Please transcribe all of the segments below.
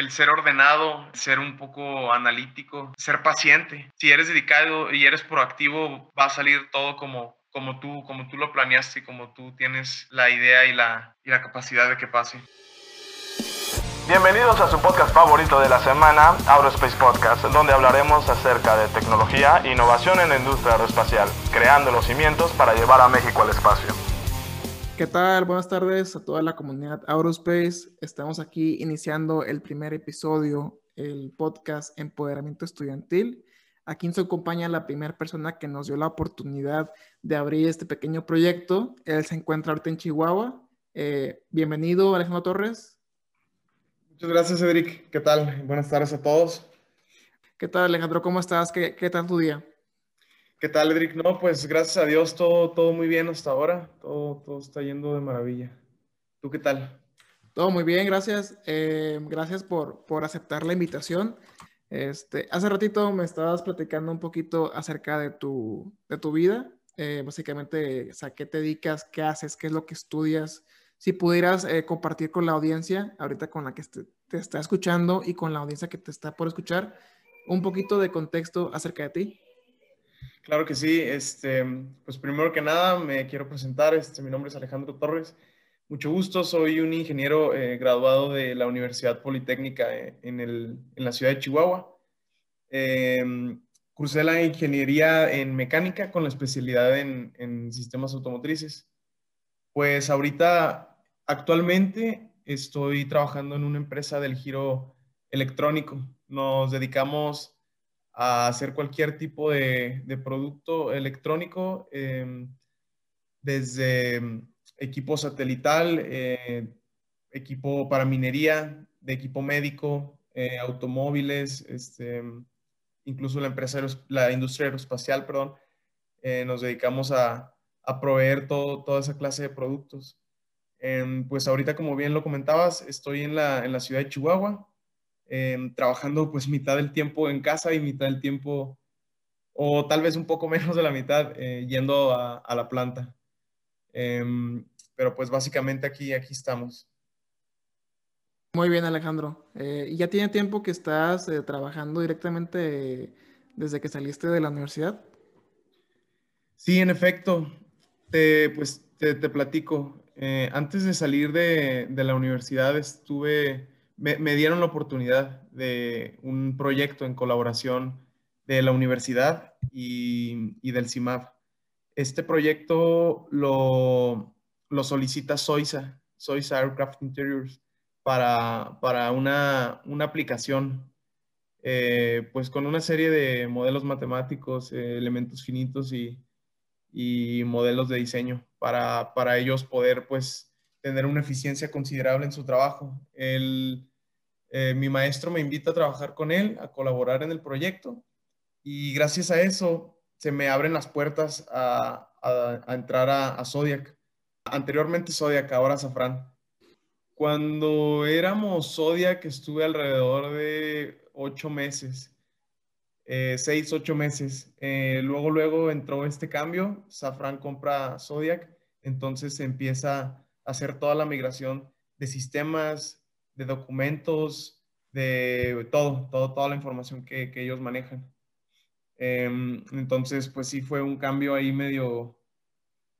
el ser ordenado, ser un poco analítico, ser paciente. Si eres dedicado y eres proactivo, va a salir todo como, como, tú, como tú lo planeaste y como tú tienes la idea y la, y la capacidad de que pase. Bienvenidos a su podcast favorito de la semana, Aerospace Podcast, donde hablaremos acerca de tecnología e innovación en la industria aeroespacial, creando los cimientos para llevar a México al espacio. ¿Qué tal? Buenas tardes a toda la comunidad Aerospace. Estamos aquí iniciando el primer episodio, el podcast Empoderamiento Estudiantil. Aquí nos acompaña la primera persona que nos dio la oportunidad de abrir este pequeño proyecto. Él se encuentra ahorita en Chihuahua. Eh, bienvenido, Alejandro Torres. Muchas gracias, Edric. ¿Qué tal? Buenas tardes a todos. ¿Qué tal, Alejandro? ¿Cómo estás? ¿Qué, qué tal tu día? ¿Qué tal, Edric? No, pues gracias a Dios todo, todo muy bien hasta ahora. Todo, todo está yendo de maravilla. ¿Tú qué tal? Todo muy bien, gracias. Eh, gracias por, por, aceptar la invitación. Este, hace ratito me estabas platicando un poquito acerca de tu, de tu vida. Eh, básicamente, o ¿qué te dedicas? ¿Qué haces? ¿Qué es lo que estudias? Si pudieras eh, compartir con la audiencia, ahorita con la que te está escuchando y con la audiencia que te está por escuchar, un poquito de contexto acerca de ti. Claro que sí. Este, pues primero que nada me quiero presentar. Este, mi nombre es Alejandro Torres. Mucho gusto. Soy un ingeniero eh, graduado de la Universidad Politécnica eh, en, el, en, la ciudad de Chihuahua. Eh, cursé la ingeniería en mecánica con la especialidad en, en sistemas automotrices. Pues ahorita, actualmente, estoy trabajando en una empresa del giro electrónico. Nos dedicamos a hacer cualquier tipo de, producto electrónico, em, desde em, equipo satelital, eh, equipo para minería, de equipo médico, eh, automóviles, este, incluso la empresa, la industria aeroespacial, perdón, eh, nos dedicamos a, proveer todo, toda esa clase de productos. Em, pues ahorita, como bien lo comentabas, estoy en la, en la ciudad de Chihuahua, Em, trabajando pues mitad del tiempo en casa y mitad del tiempo, o tal vez un poco menos de la mitad, eh, yendo a, la planta. Em, pero pues básicamente aquí, aquí estamos. Muy bien, Alejandro. Eh, ¿Y ya tiene tiempo que estás eh, trabajando directamente desde que saliste de la universidad? Sí, en efecto. pues te, platico. antes de salir de, de, la universidad estuve me, dieron la oportunidad de un proyecto en colaboración de la universidad y, del CIMAF. Este proyecto lo, lo solicita SOISA, SOISA Aircraft Interiors, para, para una, una, aplicación, eh, pues con una serie de modelos matemáticos, eh, elementos finitos y, y, modelos de diseño para, para ellos poder, pues, tener una eficiencia considerable en su trabajo. El, eh, mi maestro me invita a trabajar con él, a colaborar en el proyecto y gracias a eso se me abren las puertas a, entrar a, Zodiac. Anteriormente Zodiac, ahora Safran. Cuando éramos Zodiac estuve alrededor de ocho meses, eh, seis, ocho meses. Eh, luego, luego entró este cambio, Safran compra Zodiac, entonces se empieza a hacer toda la migración de sistemas, de documentos, de todo, todo toda la información que, que ellos manejan. Em, entonces, pues sí fue un cambio ahí medio,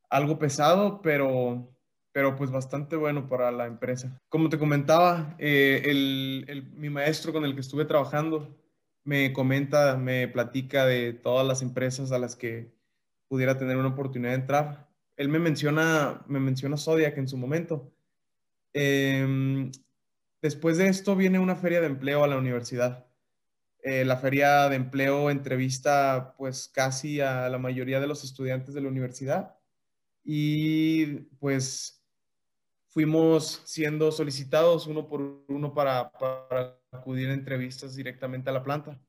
algo pesado, pero, pero pues bastante bueno para la empresa. Como te comentaba, eh, el, el, mi maestro con el que estuve trabajando me comenta, me platica de todas las empresas a las que pudiera tener una oportunidad de entrar. Él me menciona, me menciona Zodiac en su momento. Eh, Después de esto viene una feria de empleo a la universidad. Eh, la feria de empleo entrevista pues casi a la mayoría de los estudiantes de la universidad y pues fuimos siendo solicitados uno por uno para, acudir a entrevistas directamente a la planta.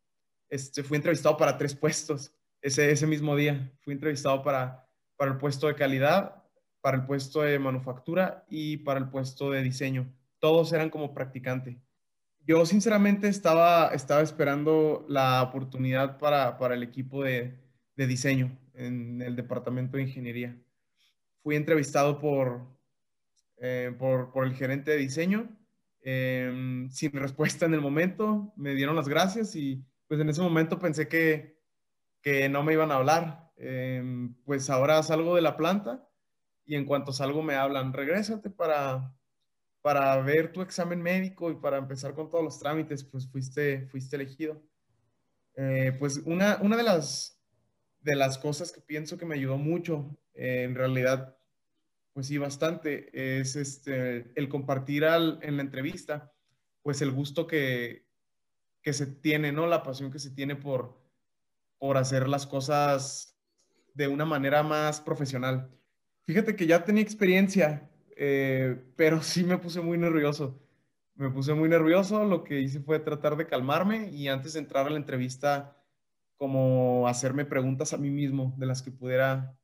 Este, fui entrevistado para tres puestos ese, ese mismo día. Fui entrevistado para, para el puesto de calidad, para el puesto de manufactura y para el puesto de diseño todos eran como practicante. Yo sinceramente estaba, estaba esperando la oportunidad para, el equipo de, diseño en el departamento de ingeniería. Fui entrevistado por, eh, por, el gerente de diseño. em, sin respuesta en el momento, me dieron las gracias y pues en ese momento pensé que, que no me iban a hablar. Em, pues ahora salgo de la planta y en cuanto salgo me hablan, regrésate para, para ver tu examen médico y para empezar con todos los trámites, pues fuiste, fuiste elegido. Eh, pues una, una de, las, de las cosas que pienso que me ayudó mucho, eh, en realidad, pues sí, bastante, es este, el compartir en la entrevista, pues el gusto que, que se tiene, ¿no? La pasión que se tiene por, por hacer las cosas de una manera más profesional. Fíjate que ya tenía experiencia, eh, pero sí me puse muy nervioso. Me puse muy nervioso, lo que hice fue tratar de calmarme y antes de entrar a la entrevista, como hacerme preguntas a mí mismo de las que pudiera.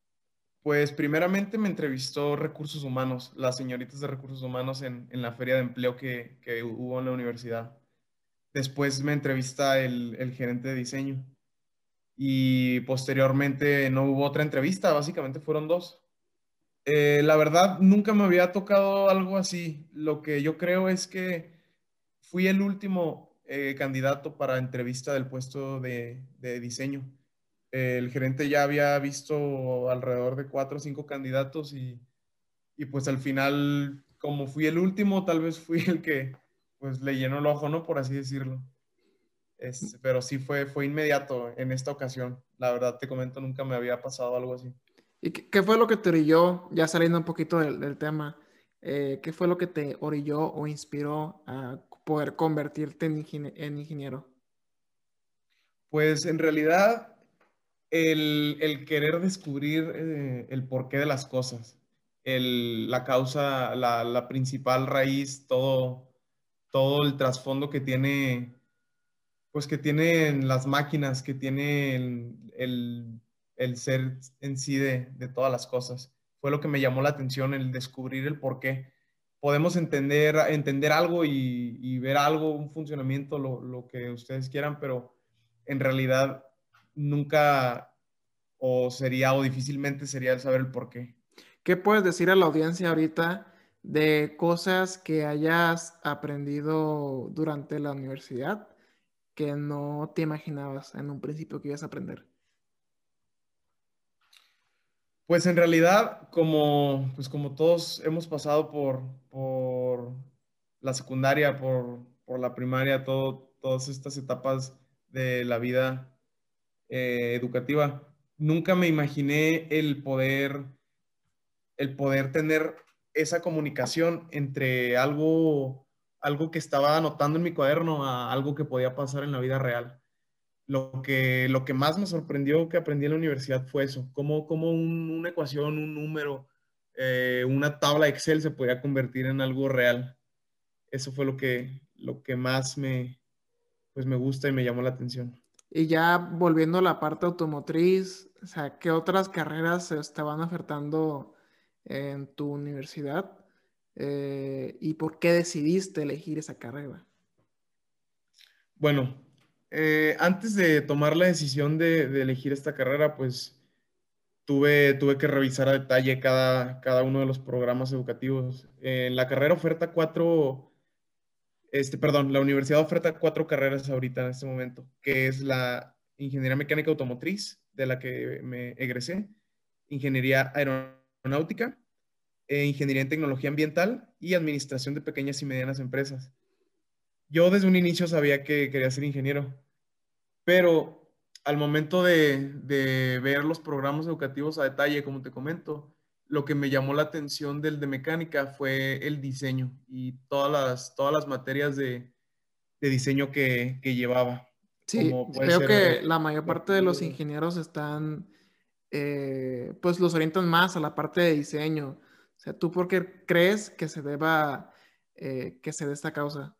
Pues primeramente me entrevistó Recursos Humanos, las señoritas de Recursos Humanos en, en la feria de empleo que, que, hubo en la universidad. Después me entrevista el, el gerente de diseño y posteriormente no hubo otra entrevista, básicamente fueron dos. Eh, la verdad, nunca me había tocado algo así. Lo que yo creo es que fui el último eh, candidato para entrevista del puesto de, diseño. el gerente ya había visto alrededor de cuatro o cinco candidatos y, pues al final, como fui el último, tal vez fui el que pues le llenó el ojo, ¿no? Por así decirlo. Este, pero sí fue, fue inmediato en esta ocasión. La verdad, te comento, nunca me había pasado algo así. ¿Y qué, fue lo que te orilló, ya saliendo un poquito del, tema, eh, qué fue lo que te orilló o inspiró a poder convertirte en, ingeniero? Pues en realidad el, querer descubrir eh, el porqué de las cosas, la causa, la, principal raíz, todo, todo el trasfondo que tiene, pues que tienen las máquinas, que tienen el el ser en sí de, todas las cosas. Fue lo que me llamó la atención, el descubrir el por qué. Podemos entender, entender algo y, ver algo, un funcionamiento, lo, que ustedes quieran, pero en realidad nunca o sería o difícilmente sería el saber el por qué. ¿Qué puedes decir a la audiencia ahorita de cosas que hayas aprendido durante la universidad que no te imaginabas en un principio que ibas a aprender? Pues en realidad, como, pues como todos hemos pasado por, por la secundaria, por, la primaria, todas estas etapas de la vida eh, educativa, nunca me imaginé el poder, el poder tener esa comunicación entre algo, algo que estaba anotando en mi cuaderno a algo que podía pasar en la vida real lo que, lo que más me sorprendió que aprendí en la universidad fue eso, cómo, cómo una ecuación, un número, eh, una tabla Excel se podía convertir en algo real. Eso fue lo que, lo que más me, pues me gusta y me llamó la atención. Y ya volviendo a la parte automotriz, o sea, ¿qué otras carreras se estaban ofertando en tu universidad? Eh, ¿Y por qué decidiste elegir esa carrera? Bueno, eh, antes de tomar la decisión de, elegir esta carrera, pues tuve, tuve que revisar a detalle cada, cada uno de los programas educativos. En la carrera oferta cuatro, este, perdón, la universidad oferta cuatro carreras ahorita en este momento, que es la Ingeniería Mecánica Automotriz, de la que me egresé, Ingeniería Aeronáutica, e Ingeniería en Tecnología Ambiental y Administración de Pequeñas y Medianas Empresas yo desde un inicio sabía que quería ser ingeniero, pero al momento de, ver los programas educativos a detalle, como te comento, lo que me llamó la atención del de mecánica fue el diseño y todas las, todas las materias de, diseño que, llevaba. Sí, creo que la mayor parte de los ingenieros están, eh, pues los orientan más a la parte de diseño. O sea, ¿tú por qué crees que se deba, eh, que se dé esta causa?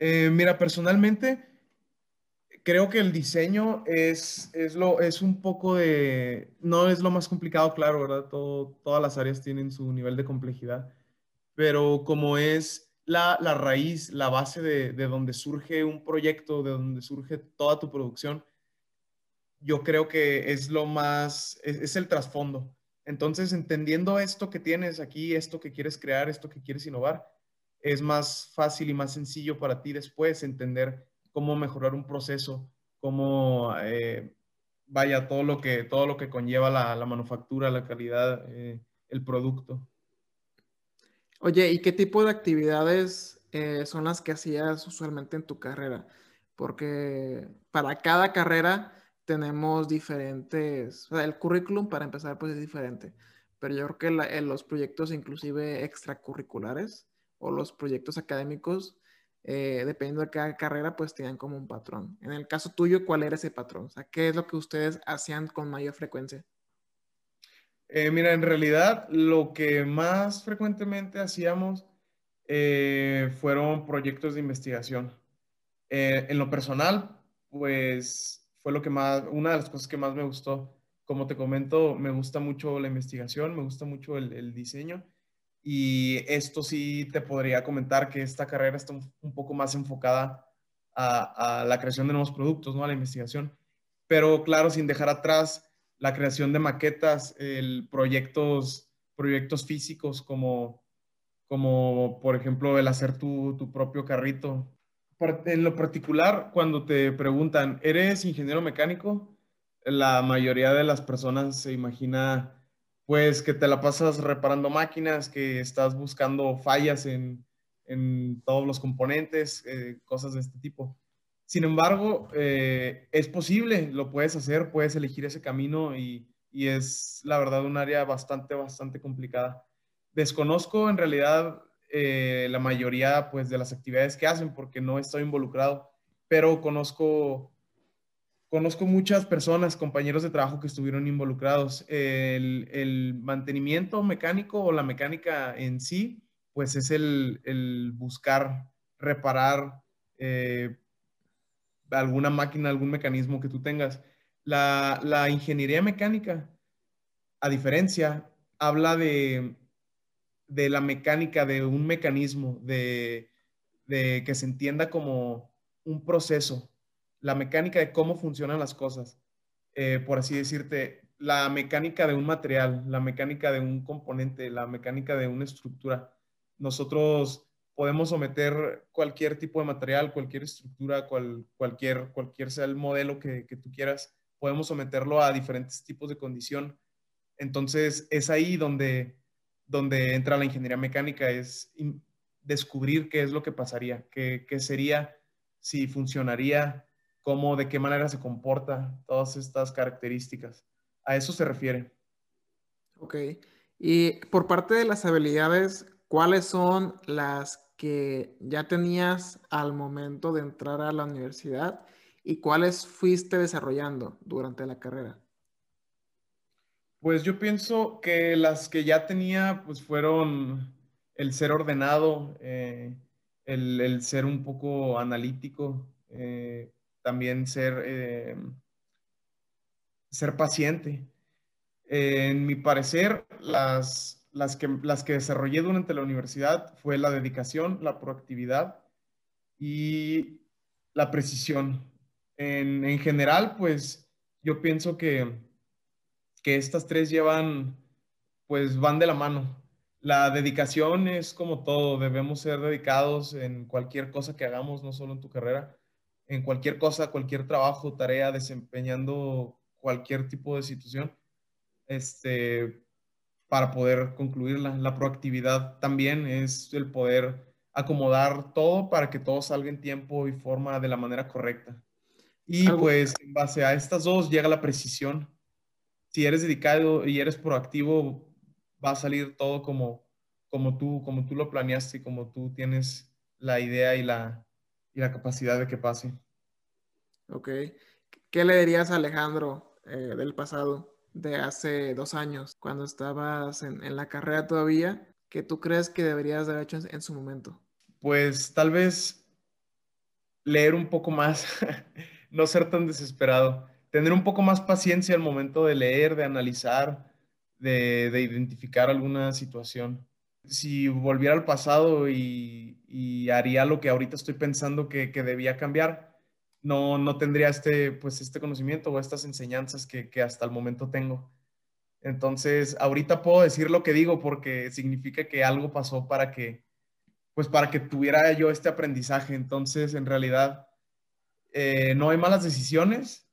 Eh, mira, personalmente creo que el diseño es, es, lo, es un poco de, no es lo más complicado, claro, ¿verdad? todas las áreas tienen su nivel de complejidad, pero como es la, raíz, la base de, donde surge un proyecto, de donde surge toda tu producción, yo creo que es lo más, es el trasfondo. Entonces, entendiendo esto que tienes aquí, esto que quieres crear, esto que quieres innovar, es más fácil y más sencillo para ti después entender cómo mejorar un proceso, cómo, eh, vaya, todo lo que, todo lo que conlleva la, manufactura, la calidad, eh, el producto. Oye, ¿y qué tipo de actividades eh, son las que hacías usualmente en tu carrera? Porque para cada carrera tenemos diferentes, o sea, el currículum para empezar pues es diferente, pero yo creo que en los proyectos inclusive extracurriculares o los proyectos académicos, eh, dependiendo de cada carrera, pues tienen como un patrón. En el caso tuyo, ¿cuál era ese patrón? O sea, ¿qué es lo que ustedes hacían con mayor frecuencia? Eh, mira, en realidad lo que más frecuentemente hacíamos eh, fueron proyectos de investigación. en lo personal, pues fue lo que más, una de las cosas que más me gustó. Como te comento, me gusta mucho la investigación, me gusta mucho el, diseño y esto sí te podría comentar que esta carrera está un, poco más enfocada a, la creación de nuevos productos, ¿no? A la investigación. Pero claro, sin dejar atrás la creación de maquetas, el proyectos, proyectos físicos como, como por ejemplo el hacer tu, tu propio carrito, en lo particular, cuando te preguntan, ¿eres ingeniero mecánico? La mayoría de las personas se imagina, pues, que te la pasas reparando máquinas, que estás buscando fallas en, todos los componentes, eh, cosas de este tipo. Sin embargo, eh, es posible, lo puedes hacer, puedes elegir ese camino y, y es, la verdad, un área bastante, bastante complicada. Desconozco en realidad eh, la mayoría pues, de las actividades que hacen porque no estoy involucrado, pero conozco, conozco muchas personas, compañeros de trabajo que estuvieron involucrados. El, mantenimiento mecánico o la mecánica en sí, pues es el, buscar, reparar eh, alguna máquina, algún mecanismo que tú tengas. La, la ingeniería mecánica, a diferencia, habla de de la mecánica de un mecanismo, de, que se entienda como un proceso, la mecánica de cómo funcionan las cosas, eh, por así decirte, la mecánica de un material, la mecánica de un componente, la mecánica de una estructura. Nosotros podemos someter cualquier tipo de material, cualquier estructura, cualquier, cualquier sea el modelo que, tú quieras, podemos someterlo a diferentes tipos de condición. Entonces, es ahí donde donde entra la ingeniería mecánica, es descubrir qué es lo que pasaría, qué, sería, si funcionaría, cómo, de qué manera se comporta, todas estas características. A eso se refiere. Ok. Y por parte de las habilidades, ¿cuáles son las que ya tenías al momento de entrar a la universidad y cuáles fuiste desarrollando durante la carrera? Pues yo pienso que las que ya tenía, pues fueron el ser ordenado, eh, el, ser un poco analítico, eh, también ser, eh, ser paciente. en mi parecer, las, las, que, las que desarrollé durante la universidad fue la dedicación, la proactividad y la precisión. En, en general, pues yo pienso que que estas tres llevan, pues van de la mano. La dedicación es como todo, debemos ser dedicados en cualquier cosa que hagamos, no solo en tu carrera, en cualquier cosa, cualquier trabajo, tarea, desempeñando cualquier tipo de situación, este, para poder concluirla. La proactividad también es el poder acomodar todo para que todo salga en tiempo y forma de la manera correcta. Y pues en base a estas dos llega la precisión si eres dedicado y eres proactivo, va a salir todo como, como, tú, como tú lo planeaste y como tú tienes la idea y la, y la capacidad de que pase. Ok. ¿Qué le dirías a Alejandro eh, del pasado, de hace dos años, cuando estabas en, en, la carrera todavía, que tú crees que deberías haber hecho en su momento? Pues tal vez leer un poco más, no ser tan desesperado tener un poco más paciencia al momento de leer, de analizar, de, identificar alguna situación. Si volviera al pasado y, haría lo que ahorita estoy pensando que, debía cambiar, no, no tendría este, pues, este conocimiento o estas enseñanzas que, que hasta el momento tengo. Entonces, ahorita puedo decir lo que digo porque significa que algo pasó para que, pues para que tuviera yo este aprendizaje. Entonces, en realidad, eh, no hay malas decisiones,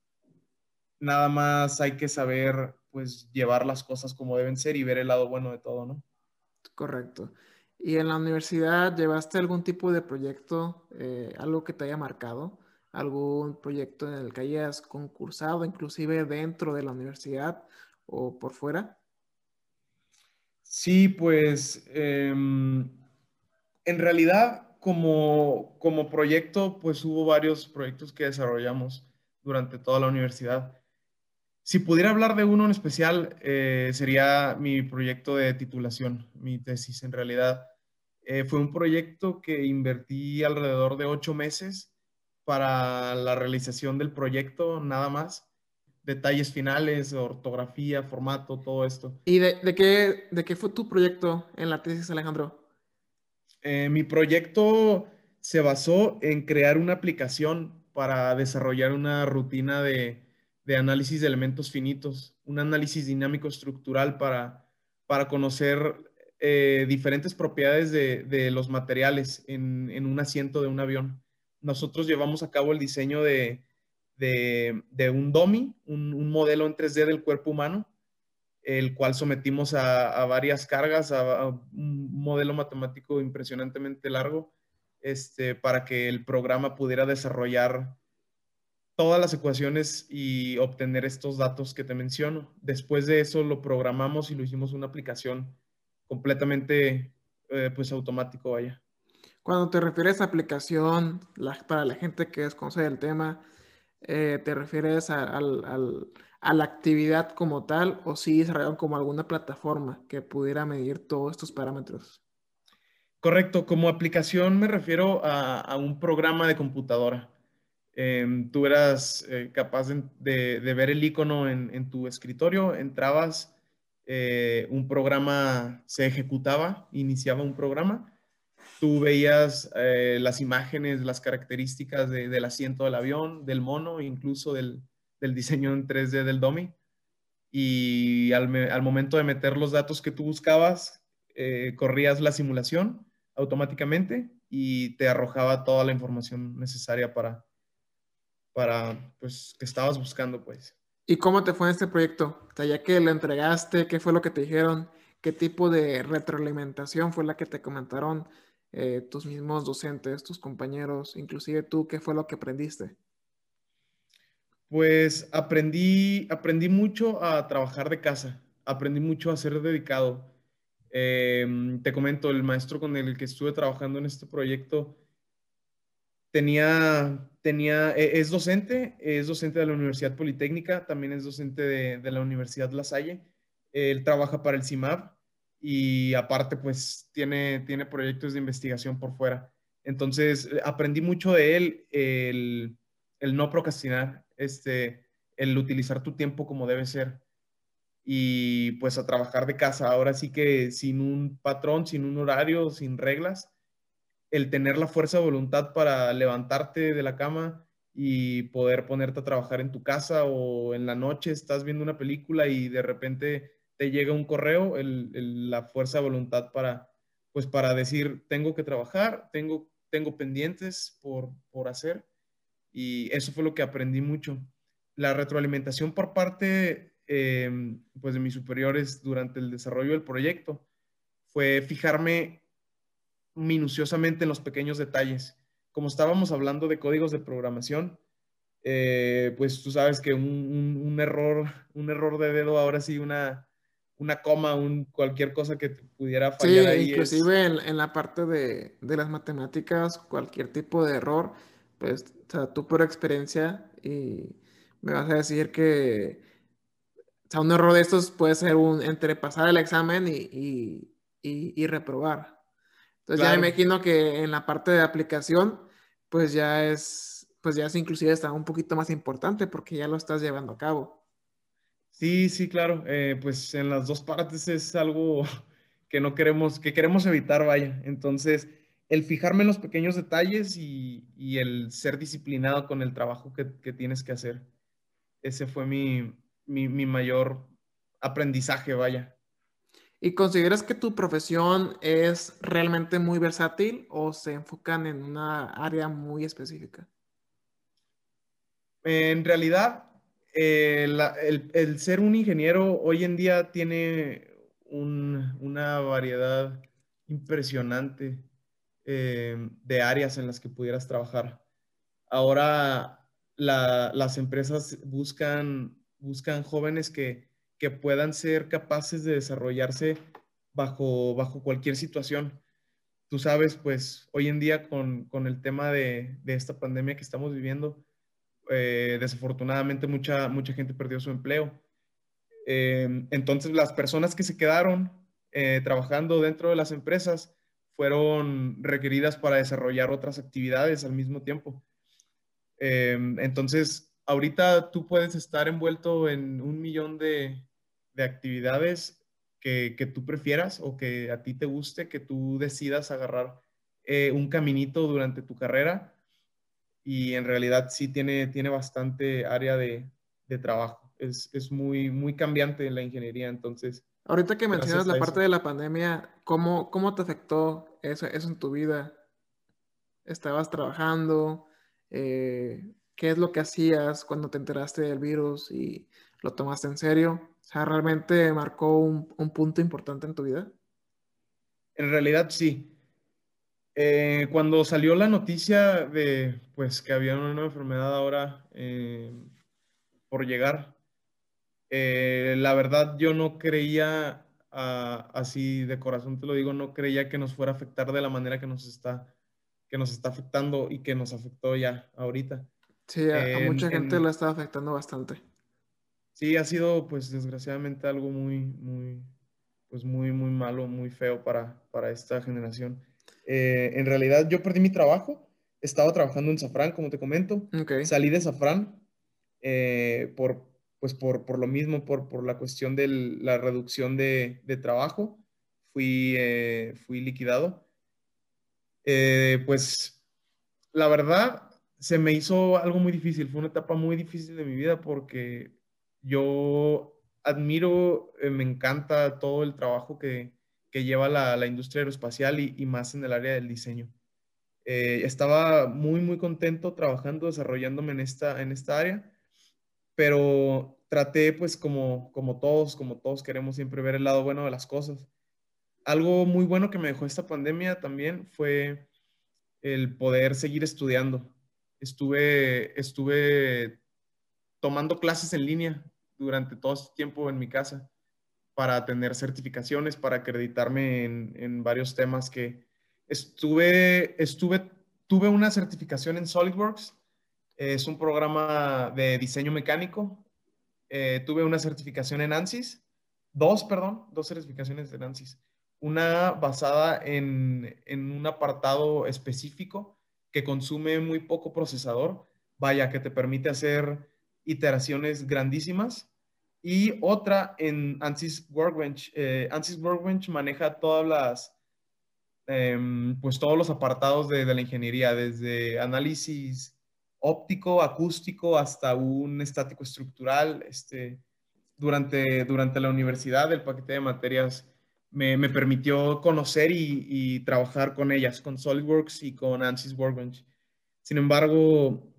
nada más hay que saber, pues, llevar las cosas como deben ser y ver el lado bueno de todo, ¿no? Correcto. ¿Y en la universidad llevaste algún tipo de proyecto, eh, algo que te haya marcado? ¿Algún proyecto en el que hayas concursado, inclusive dentro de la universidad o por fuera? Sí, pues em, en realidad como, como proyecto, pues hubo varios proyectos que desarrollamos durante toda la universidad. Si pudiera hablar de uno en especial, eh, sería mi proyecto de titulación, mi tesis en realidad. Eh, fue un proyecto que invertí alrededor de ocho meses para la realización del proyecto, nada más. Detalles finales, ortografía, formato, todo esto. ¿Y de, de qué, de qué fue tu proyecto en la tesis, Alejandro? Eh, mi proyecto se basó en crear una aplicación para desarrollar una rutina de, análisis de elementos finitos, un análisis dinámico estructural para, para conocer eh, diferentes propiedades de, los materiales en, un asiento de un avión. Nosotros llevamos a cabo el diseño de, un DOMI, un, modelo en 3D del cuerpo humano, el cual sometimos a, varias cargas, a, un modelo matemático impresionantemente largo, este, para que el programa pudiera desarrollar todas las ecuaciones y obtener estos datos que te menciono. Después de eso lo programamos y lo hicimos una aplicación completamente eh, pues automático, vaya. Cuando te refieres a aplicación, para la gente que desconoce el tema, eh, ¿te refieres al, a la actividad como tal o si desarrollaron como alguna plataforma que pudiera medir todos estos parámetros? Correcto, como aplicación me refiero a, un programa de computadora. Em, tú eras eh, capaz de, ver el icono en, tu escritorio, entrabas, eh, un programa se ejecutaba, iniciaba un programa, tú veías eh, las imágenes, las características del asiento del avión, del mono, incluso del, del diseño en 3D del DOMI. Y al, momento de meter los datos que tú buscabas, eh, corrías la simulación automáticamente y te arrojaba toda la información necesaria para, para pues, que estabas buscando, pues. ¿Y cómo te fue en este proyecto? O sea, ya que lo entregaste, ¿qué fue lo que te dijeron? ¿Qué tipo de retroalimentación fue la que te comentaron eh, tus mismos docentes, tus compañeros, inclusive tú? ¿Qué fue lo que aprendiste? Pues aprendí, aprendí mucho a trabajar de casa, aprendí mucho a ser dedicado. Em, te comento, el maestro con el que estuve trabajando en este proyecto tenía, tenía, e, es docente, es docente de la Universidad Politécnica, también es docente de, la Universidad La Salle. Él trabaja para el CIMAB y aparte pues tiene, tiene proyectos de investigación por fuera. Entonces aprendí mucho de él el, el no procrastinar, este, el utilizar tu tiempo como debe ser y pues a trabajar de casa. Ahora sí que sin un patrón, sin un horario, sin reglas, el tener la fuerza de voluntad para levantarte de la cama y poder ponerte a trabajar en tu casa o en la noche estás viendo una película y de repente te llega un correo, la fuerza de voluntad para, pues para decir, tengo que trabajar, tengo, tengo pendientes por, por hacer y eso fue lo que aprendí mucho. La retroalimentación por parte em, pues de mis superiores durante el desarrollo del proyecto fue fijarme minuciosamente en los pequeños detalles. Como estábamos hablando de códigos de programación, eh, pues tú sabes que un, error, un error de dedo, ahora sí, una, una coma, un, cualquier cosa que pudiera fallar sí, Inclusive en, en, la parte de, de, las matemáticas, cualquier tipo de error, pues o sea, tú por experiencia y me vas a decir que, o sea, un error de estos puede ser un entre pasar el examen y, y, reprobar. Entonces ya me imagino que en la parte de aplicación, pues ya es, pues ya es inclusive está un poquito más importante porque ya lo estás llevando a cabo. Sí, sí, claro. Eh, pues en las dos partes es algo que no queremos, que queremos evitar, vaya. Entonces, el fijarme en los pequeños detalles y, el ser disciplinado con el trabajo que, tienes que hacer. Ese fue mi, mayor aprendizaje, vaya. ¿Y consideras que tu profesión es realmente muy versátil o se enfocan en una área muy específica? En realidad, eh, el, ser un ingeniero hoy en día tiene una variedad impresionante eh, de áreas en las que pudieras trabajar. Ahora las empresas buscan, buscan jóvenes que, puedan ser capaces de desarrollarse bajo, bajo cualquier situación. Tú sabes, pues hoy en día con, el tema de, esta pandemia que estamos viviendo, eh, desafortunadamente mucha, mucha gente perdió su empleo. Eh, entonces las personas que se quedaron trabajando dentro de las empresas, fueron requeridas para desarrollar otras actividades al mismo tiempo. Em, entonces, ahorita tú puedes estar envuelto en un millón de, actividades que, tú prefieras o que a ti te guste, que tú decidas agarrar eh, un caminito durante tu carrera y en realidad sí tiene, tiene bastante área de, trabajo. Es, es, muy, muy cambiante la ingeniería, entonces Ahorita que mencionas la parte de la pandemia, ¿cómo, cómo te afectó eso, eso en tu vida? ¿Estabas trabajando? Eh, ¿Qué es lo que hacías cuando te enteraste del virus y lo tomaste en serio? O sea, ¿realmente marcó un, punto importante en tu vida? En realidad sí. Eh, cuando salió la noticia de pues que había una enfermedad ahora eh, por llegar, eh, la verdad, yo no creía, ah, así de corazón te lo digo, no creía que nos fuera a afectar de la manera que nos está, que nos está afectando y que nos afectó ya ahorita. Sí, a, mucha gente la está afectando bastante. Sí, ha sido, pues, desgraciadamente algo muy, muy, pues, muy, muy malo, muy feo para, para esta generación. Eh, en realidad, yo perdí mi trabajo. Estaba trabajando en Safran, como te comento. Salí de Safran eh, por, pues por, lo mismo, por, la cuestión de la reducción de, trabajo, fui, eh, fui liquidado. Pues la verdad, se me hizo algo muy difícil, fue una etapa muy difícil de mi vida porque yo admiro, eh, me encanta todo el trabajo que, lleva la, industria aeroespacial y, más en el área del diseño. estaba muy, muy contento trabajando, desarrollándome en esta, en esta área pero traté pues como, como todos, como todos queremos siempre ver el lado bueno de las cosas. Algo muy bueno que me dejó esta pandemia también fue el poder seguir estudiando. Estuve, estuve tomando clases en línea durante todo este tiempo en mi casa para tener certificaciones, para acreditarme en, en varios temas que estuve, estuve, tuve una certificación en SolidWorks es un programa de diseño mecánico. Eh, tuve una certificación en ANSYS, dos, perdón, dos certificaciones en ANSYS. Una basada en, un apartado específico que consume muy poco procesador, vaya, que te permite hacer iteraciones grandísimas. Y otra en ANSYS Workbench. Eh, ANSYS Workbench maneja todas las, em, pues todos los apartados de, de, la ingeniería, desde análisis óptico, acústico, hasta un estático estructural. Este, durante, durante la universidad, el paquete de materias me, permitió conocer y, y, trabajar con ellas, con SolidWorks y con ANSYS Workbench. Sin embargo,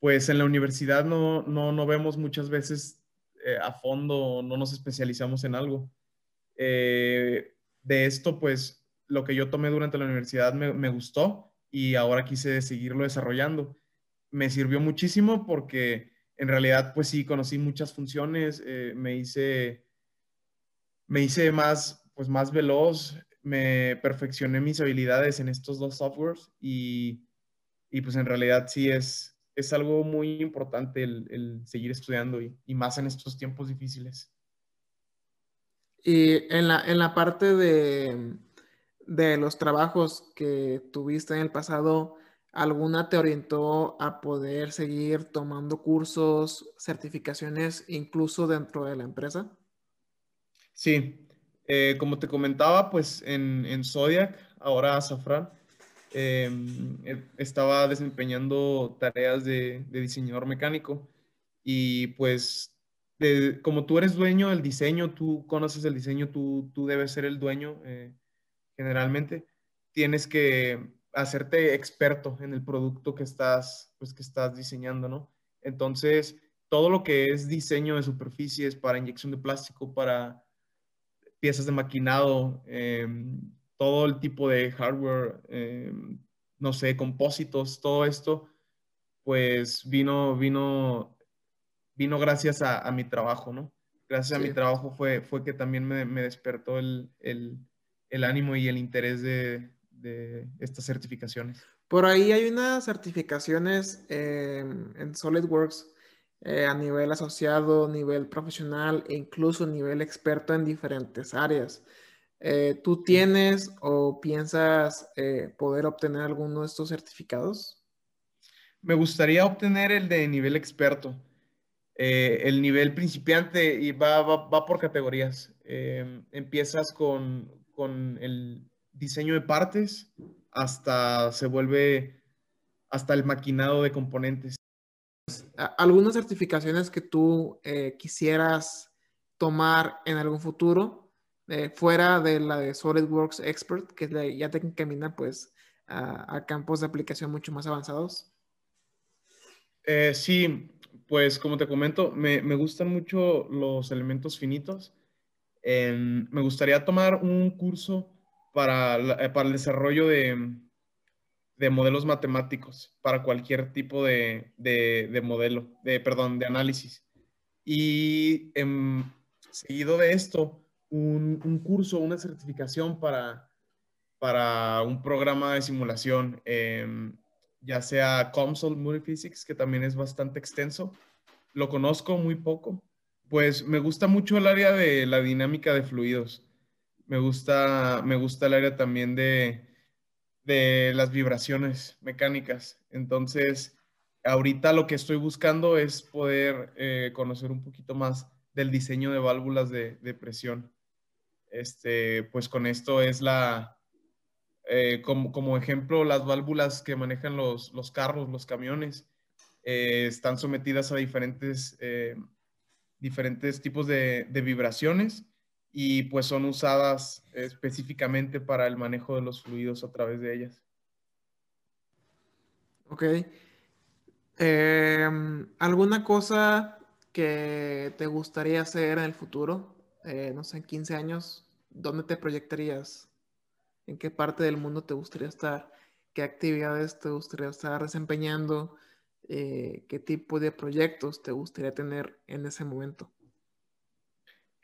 pues en la universidad no, no, no vemos muchas veces eh, a fondo, no nos especializamos en algo. Eh, de esto, pues lo que yo tomé durante la universidad me, me gustó y ahora quise seguirlo desarrollando me sirvió muchísimo porque en realidad, pues sí, conocí muchas funciones, eh, me hice, me hice más, pues más veloz, me perfeccioné mis habilidades en estos dos softwares y, pues en realidad sí es, es algo muy importante el, seguir estudiando y, más en estos tiempos difíciles. Y en la, en la parte de, de los trabajos que tuviste en el pasado, ¿Alguna te orientó a poder seguir tomando cursos, certificaciones, incluso dentro de la empresa? Sí, eh, como te comentaba, pues en, en Zodiac, ahora Safran, em, eh, estaba desempeñando tareas de, de, diseñador mecánico y pues como tú eres dueño del diseño, tú conoces el diseño, tú, tú debes ser el dueño eh, generalmente, tienes que hacerte experto en el producto que estás, pues, que estás diseñando, ¿no? Entonces, todo lo que es diseño de superficies para inyección de plástico, para piezas de maquinado, em, todo el tipo de hardware, em, no sé, compósitos, todo esto, pues vino, vino, vino gracias a, mi trabajo, ¿no? Gracias a mi trabajo fue, fue que también me, me despertó el, el, el, ánimo y el interés de, de, estas certificaciones. Por ahí hay unas certificaciones en SolidWorks eh, a nivel asociado, nivel profesional e incluso nivel experto en diferentes áreas. Eh, ¿Tú tienes o piensas eh, poder obtener alguno de estos certificados? Me gustaría obtener el de nivel experto. el nivel principiante y va, va, por categorías. Em, empiezas con, con, el diseño de partes hasta se vuelve hasta el maquinado de componentes algunas certificaciones que tú eh, quisieras tomar en algún futuro, eh, fuera de la de SolidWorks Expert, que ya te encamina pues a, campos de aplicación mucho más avanzados? Eh, sí, pues como te comento, me, me gustan mucho los elementos finitos. me gustaría tomar un curso para, para el desarrollo de, de modelos matemáticos para cualquier tipo de, modelo, de, perdón, de análisis. Y em, seguido de esto, un, curso, una certificación para, para un programa de simulación, em, ya sea COMSOL Multiphysics, que también es bastante extenso. Lo conozco muy poco. Pues me gusta mucho el área de la dinámica de fluidos. Me gusta, me gusta el área también de, de las vibraciones mecánicas. Entonces, ahorita lo que estoy buscando es poder eh, conocer un poquito más del diseño de válvulas de, presión. Este, pues con esto es la, eh, como, ejemplo, las válvulas que manejan los, carros, los camiones, eh, están sometidas a diferentes, diferentes tipos de, de vibraciones y pues son usadas específicamente para el manejo de los fluidos a través de ellas. Ok. Em, ¿Alguna cosa que te gustaría hacer en el futuro? Eh, no sé, en 15 años, ¿dónde te proyectarías? ¿En qué parte del mundo te gustaría estar? ¿Qué actividades te gustaría estar desempeñando? Eh, ¿Qué tipo de proyectos te gustaría tener en ese momento?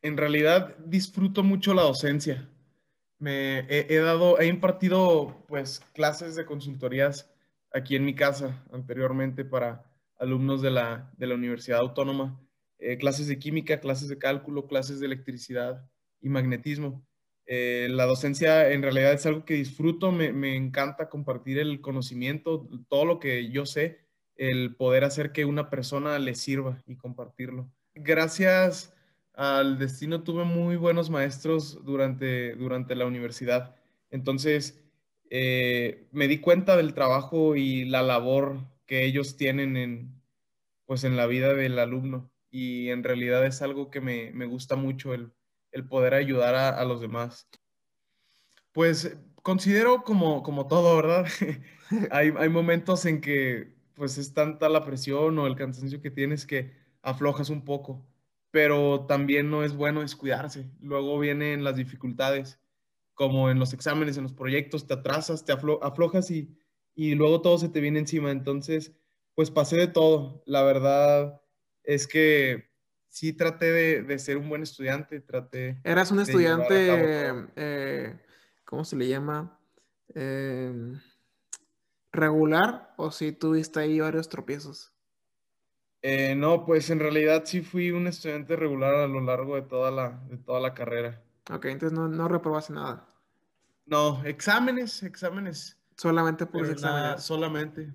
En realidad disfruto mucho la docencia. Me he, dado, he impartido pues clases de consultorías aquí en mi casa anteriormente para alumnos de la, Universidad Autónoma, eh, clases de química, clases de cálculo, clases de electricidad y magnetismo. Eh, la docencia en realidad es algo que disfruto, me, me, encanta compartir el conocimiento, todo lo que yo sé, el poder hacer que una persona le sirva y compartirlo. Gracias al destino tuve muy buenos maestros durante, durante la universidad. Entonces, eh, me di cuenta del trabajo y la labor que ellos tienen en, pues, en la vida del alumno. Y en realidad es algo que me, gusta mucho, el, poder ayudar a, los demás. Pues considero como, como todo, ¿verdad? hay, hay momentos en que pues es tanta la presión o el cansancio que tienes que aflojas un poco pero también no es bueno descuidarse. Luego vienen las dificultades, como en los exámenes, en los proyectos, te atrasas, te aflojas y, y luego todo se te viene encima. Entonces, pues pasé de todo. La verdad es que sí traté de, ser un buen estudiante, traté... ¿Eras un estudiante, eh, ¿cómo se le llama? Em, ¿Regular o si tuviste ahí varios tropiezos? Eh, no, pues en realidad sí fui un estudiante regular a lo largo de toda la, de toda la carrera. Ok, entonces no, no reprobaste nada. No, exámenes, exámenes. Solamente por exámenes. solamente.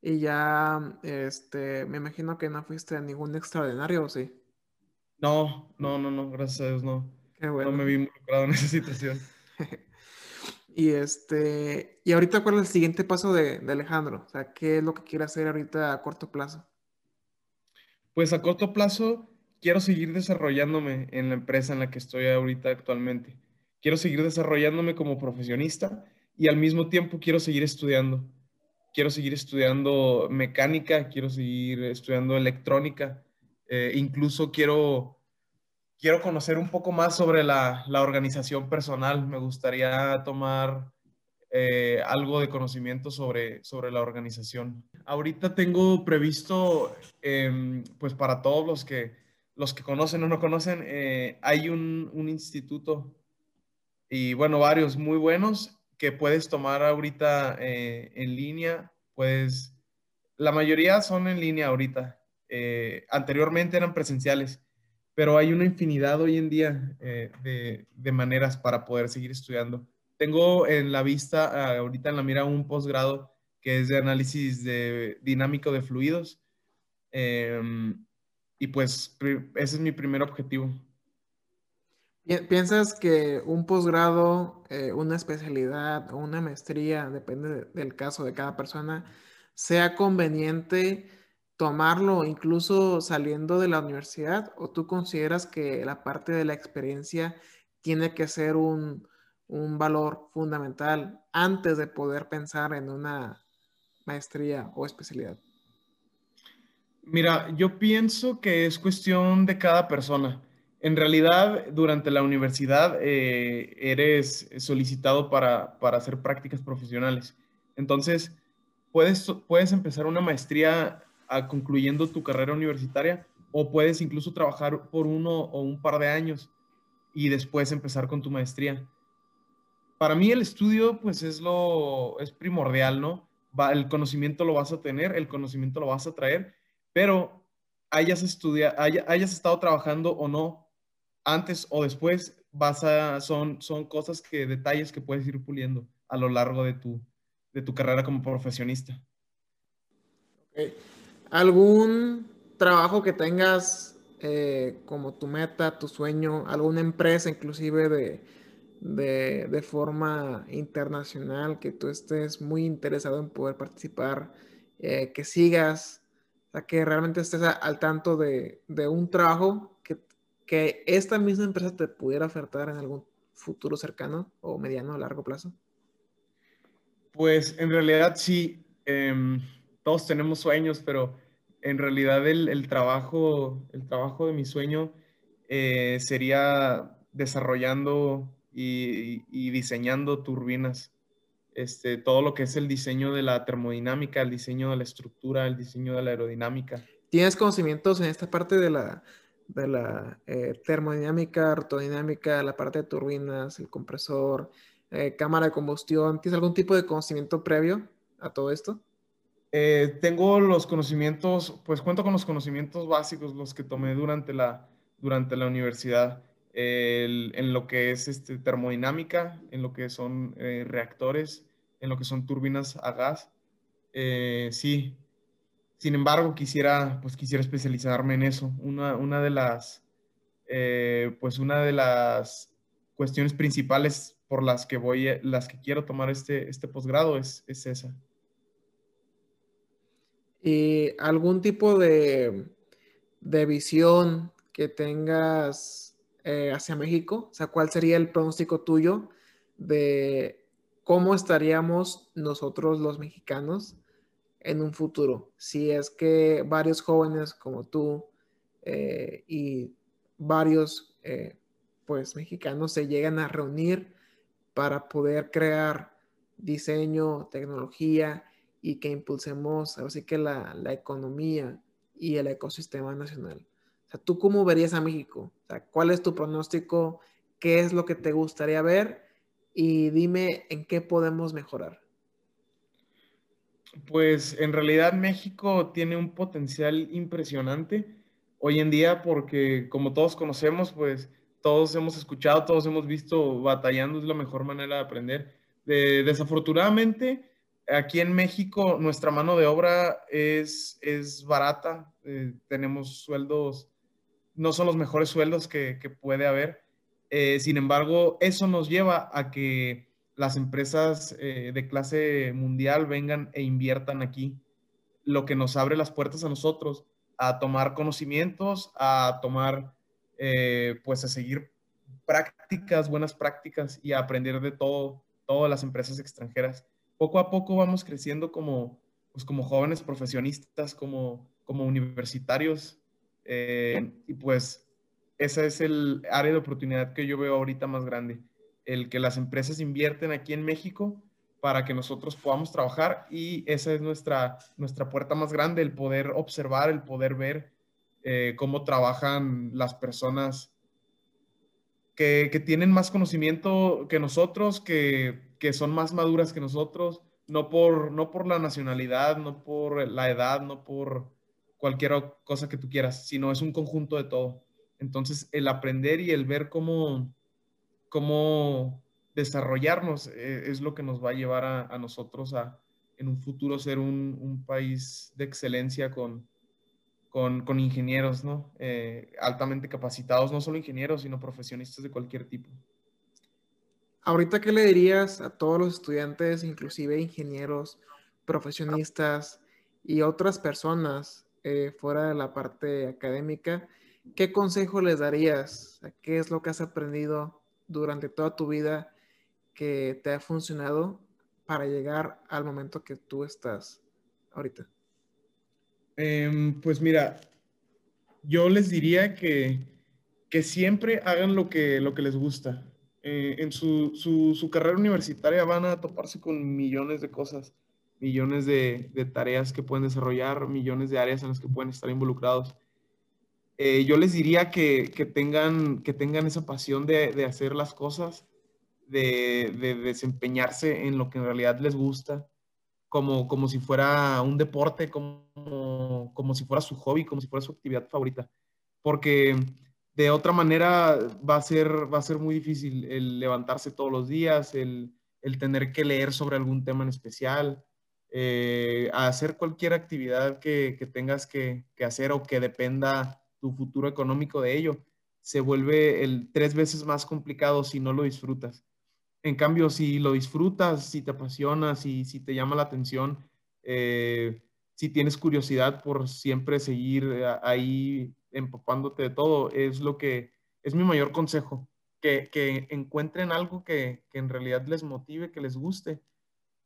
Y ya, este, me imagino que no fuiste a ningún extraordinario, ¿o sí? No, no, no, no, gracias a Dios no. Qué bueno. No me vi involucrado en esa situación. y este, y ahorita, ¿cuál es el siguiente paso de, de Alejandro? O sea, ¿qué es lo que quiere hacer ahorita a corto plazo? Pues a corto plazo quiero seguir desarrollándome en la empresa en la que estoy ahorita actualmente. Quiero seguir desarrollándome como profesionista y al mismo tiempo quiero seguir estudiando. Quiero seguir estudiando mecánica, quiero seguir estudiando electrónica. Eh, incluso quiero, quiero conocer un poco más sobre la, la organización personal. Me gustaría tomar eh, algo de conocimiento sobre, sobre la organización. Ahorita tengo previsto, em, pues para todos los que, los que conocen o no conocen, eh, hay un, instituto y bueno, varios muy buenos que puedes tomar ahorita eh, en línea. Pues la mayoría son en línea ahorita. anteriormente eran presenciales, pero hay una infinidad hoy en día de maneras para poder seguir estudiando tengo en la vista, ah, ahorita en la mira, un posgrado que es de análisis de, dinámico de fluidos. Em, y pues ese es mi primer objetivo. ¿Piensas que un posgrado, eh, una especialidad o una maestría, depende del caso de cada persona, sea conveniente tomarlo incluso saliendo de la universidad? ¿O tú consideras que la parte de la experiencia tiene que ser un, un valor fundamental antes de poder pensar en una maestría o especialidad? Mira, yo pienso que es cuestión de cada persona. En realidad, durante la universidad eh, eres solicitado para, hacer prácticas profesionales. Entonces, puedes, puedes empezar una maestría a, concluyendo tu carrera universitaria o puedes incluso trabajar por uno o un par de años y después empezar con tu maestría para mí el estudio pues es lo, es primordial, ¿no? El conocimiento lo vas a tener, el conocimiento lo vas a traer, pero hayas estudiado, hayas estado trabajando o no, antes o después, vas a, son, son cosas que, detalles que puedes ir puliendo a lo largo de tu, de tu carrera como profesionista. ¿Algún trabajo que tengas eh, como tu meta, tu sueño, alguna empresa inclusive de, de, forma internacional, que tú estés muy interesado en poder participar, eh, que sigas, o que realmente estés al tanto de, un trabajo que, que, esta misma empresa te pudiera ofertar en algún futuro cercano o mediano a largo plazo? Pues en realidad sí, em, todos tenemos sueños, pero en realidad el, trabajo, el trabajo de mi sueño eh, sería desarrollando y, diseñando turbinas. Este, todo lo que es el diseño de la termodinámica, el diseño de la estructura, el diseño de la aerodinámica. ¿Tienes conocimientos en esta parte de la, de la eh, termodinámica, rotodinámica, la parte de turbinas, el compresor, eh, cámara de combustión? ¿Tienes algún tipo de conocimiento previo a todo esto? Eh, tengo los conocimientos, pues cuento con los conocimientos básicos, los que tomé durante la, durante la universidad en lo que es este, termodinámica, en lo que son eh, reactores, en lo que son turbinas a gas. Eh, sí, sin embargo, quisiera, pues, quisiera especializarme en eso. Una, una de las, eh, pues una de las cuestiones principales por las que voy, las que quiero tomar este, este posgrado es, es esa. ¿Y algún tipo de, de visión que tengas eh, hacia México? O sea, ¿cuál sería el pronóstico tuyo de cómo estaríamos nosotros los mexicanos en un futuro? Si es que varios jóvenes como tú eh, y varios eh, pues mexicanos se llegan a reunir para poder crear diseño, tecnología y que impulsemos así que la, la economía y el ecosistema nacional. Sea, ¿tú cómo verías a México? ¿cuál es tu pronóstico? ¿Qué es lo que te gustaría ver? Y dime en qué podemos mejorar. Pues en realidad México tiene un potencial impresionante hoy en día porque como todos conocemos, pues todos hemos escuchado, todos hemos visto batallando es la mejor manera de aprender. desafortunadamente, aquí en México nuestra mano de obra es, es barata, eh, tenemos sueldos no son los mejores sueldos que, puede haber. Eh, sin embargo, eso nos lleva a que las empresas eh, de clase mundial vengan e inviertan aquí, lo que nos abre las puertas a nosotros a tomar conocimientos, a tomar, eh, pues a seguir prácticas, buenas prácticas y a aprender de todo, todas las empresas extranjeras. Poco a poco vamos creciendo como, pues como jóvenes profesionistas, como, como universitarios. Eh, y pues esa es el área de oportunidad que yo veo ahorita más grande. El que las empresas invierten aquí en México para que nosotros podamos trabajar y esa es nuestra, nuestra puerta más grande, el poder observar, el poder ver eh, cómo trabajan las personas que, que, tienen más conocimiento que nosotros, que, que, son más maduras que nosotros, no por, no por la nacionalidad, no por la edad, no por cualquier cosa que tú quieras, sino es un conjunto de todo. Entonces, el aprender y el ver cómo, cómo desarrollarnos eh, es lo que nos va a llevar a, nosotros a en un futuro ser un, país de excelencia con, con, ingenieros, ¿no? Eh, altamente capacitados, no solo ingenieros, sino profesionistas de cualquier tipo. Ahorita, ¿qué le dirías a todos los estudiantes, inclusive ingenieros, profesionistas y otras personas eh, fuera de la parte académica? ¿Qué consejo les darías? ¿Qué es lo que has aprendido durante toda tu vida que te ha funcionado para llegar al momento que tú estás ahorita? Em, pues mira, yo les diría que, que siempre hagan lo que, lo que les gusta. Eh, en su, su, carrera universitaria van a toparse con millones de cosas, millones de, de, tareas que pueden desarrollar, millones de áreas en las que pueden estar involucrados. Eh, yo les diría que, que, tengan, que tengan esa pasión de, de hacer las cosas, de, desempeñarse en lo que en realidad les gusta, como, como si fuera un deporte, como, como si fuera su hobby, como si fuera su actividad favorita. Porque de otra manera va a ser, va a ser muy difícil el levantarse todos los días, el, tener que leer sobre algún tema en especial, eh, hacer cualquier actividad que, tengas que, que, hacer o que dependa tu futuro económico de ello, se vuelve el tres veces más complicado si no lo disfrutas. En cambio, si lo disfrutas, si te apasionas, y si te llama la atención, eh, si tienes curiosidad por siempre seguir eh, ahí empapándote de todo, es lo que es mi mayor consejo, que, encuentren algo que, en realidad les motive, que les guste,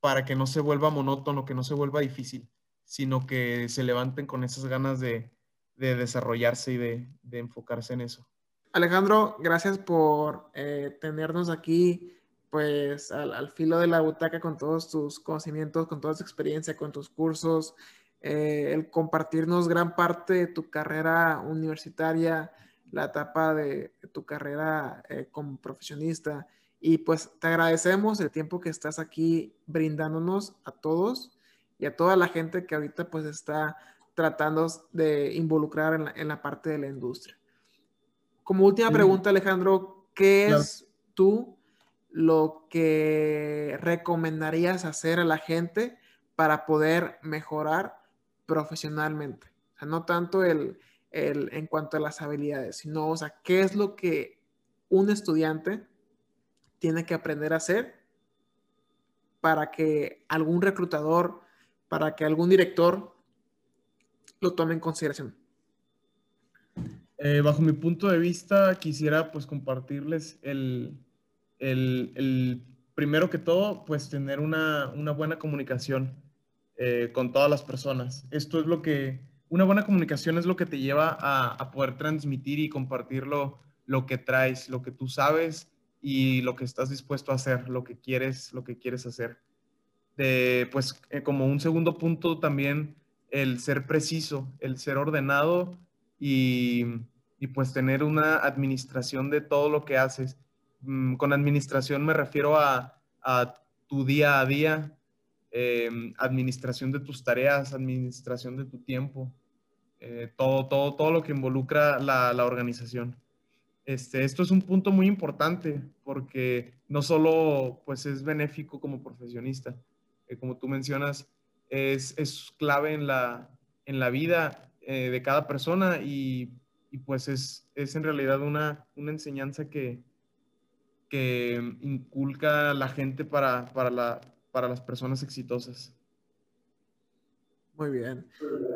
para que no se vuelva monótono, que no se vuelva difícil, sino que se levanten con esas ganas de, desarrollarse y de, enfocarse en eso. Alejandro, gracias por eh, tenernos aquí pues al, filo de la butaca con todos tus conocimientos, con toda tu experiencia, con tus cursos, eh, el compartirnos gran parte de tu carrera universitaria, la etapa de, tu carrera eh, como profesionista. Y pues te agradecemos el tiempo que estás aquí brindándonos a todos y a toda la gente que ahorita pues está tratando de involucrar en la, en la parte de la industria. Como última pregunta, Alejandro, ¿qué es tú lo que recomendarías hacer a la gente para poder mejorar profesionalmente? no tanto el, en cuanto a las habilidades, sino, o sea, ¿qué es lo que un estudiante tiene que aprender a hacer para que algún reclutador, para que algún director lo tome en consideración? Eh, bajo mi punto de vista, quisiera pues compartirles el, el, primero que todo, pues tener una, buena comunicación eh, con todas las personas. Esto es lo que, una buena comunicación es lo que te lleva a, poder transmitir y compartir lo, que traes, lo que tú sabes y lo que estás dispuesto a hacer, lo que quieres, lo que quieres hacer. De, pues eh, como un segundo punto también el ser preciso, el ser ordenado y, pues tener una administración de todo lo que haces Mm, con administración me refiero a, tu día a día, em, administración de tus tareas, administración de tu tiempo, eh, todo, todo, todo lo que involucra la, organización. Este, esto es un punto muy importante porque no solo pues, es benéfico como profesionista, eh, como tú mencionas, es, clave en la, en la vida eh, de cada persona y, pues es, es, en realidad una, una enseñanza que, que inculca la gente para, para, la, para las personas exitosas. Muy bien.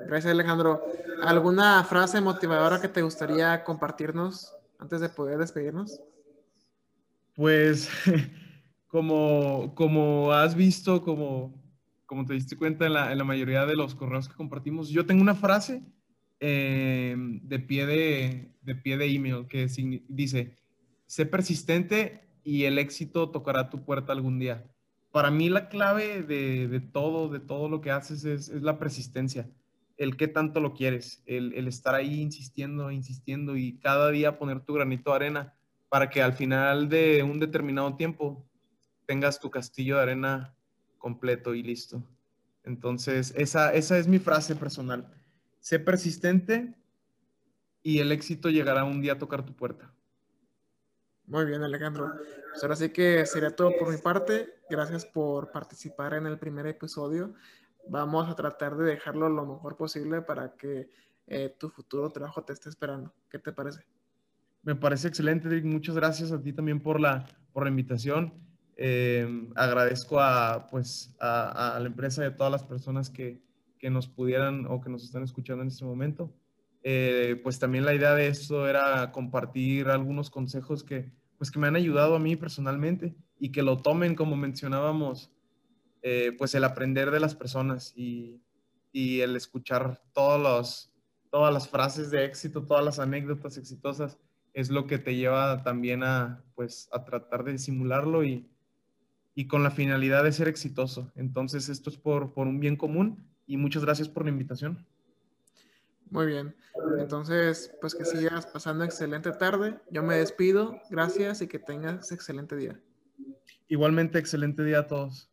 Gracias, Alejandro. ¿Alguna frase motivadora que te gustaría compartirnos antes de poder despedirnos? Pues, como, como has visto, como, como te diste cuenta en la, en la mayoría de los correos que compartimos, yo tengo una frase eh, de, pie de, de pie de email que dice, sé persistente y el éxito tocará tu puerta algún día. Para mí la clave de, de todo, de todo lo que haces es, es, la persistencia, el qué tanto lo quieres, el, el estar ahí insistiendo, insistiendo y cada día poner tu granito de arena para que al final de un determinado tiempo tengas tu castillo de arena completo y listo. Entonces, esa, esa es mi frase personal. Sé persistente y el éxito llegará un día a tocar tu puerta. Muy bien, Alejandro. Pues ahora sí que sería todo por mi parte. Gracias por participar en el primer episodio. Vamos a tratar de dejarlo lo mejor posible para que eh, tu futuro trabajo te esté esperando. ¿Qué te parece? Me parece excelente, Muchas gracias a ti también por la, por la invitación. Eh, agradezco a, pues, a, la empresa y a todas las personas que, que, nos pudieran o que nos están escuchando en este momento. Eh, pues también la idea de esto era compartir algunos consejos que, pues, que me han ayudado a mí personalmente y que lo tomen, como mencionábamos, eh, pues el aprender de las personas y, y el escuchar todos los, todas las frases de éxito, todas las anécdotas exitosas es lo que te lleva también a, pues, a tratar de simularlo y, y con la finalidad de ser exitoso. Entonces, esto es por, por un bien común y muchas gracias por la invitación. Muy bien. Entonces, pues que sigas pasando excelente tarde. Yo me despido. Gracias y que tengas excelente día. Igualmente, excelente día a todos.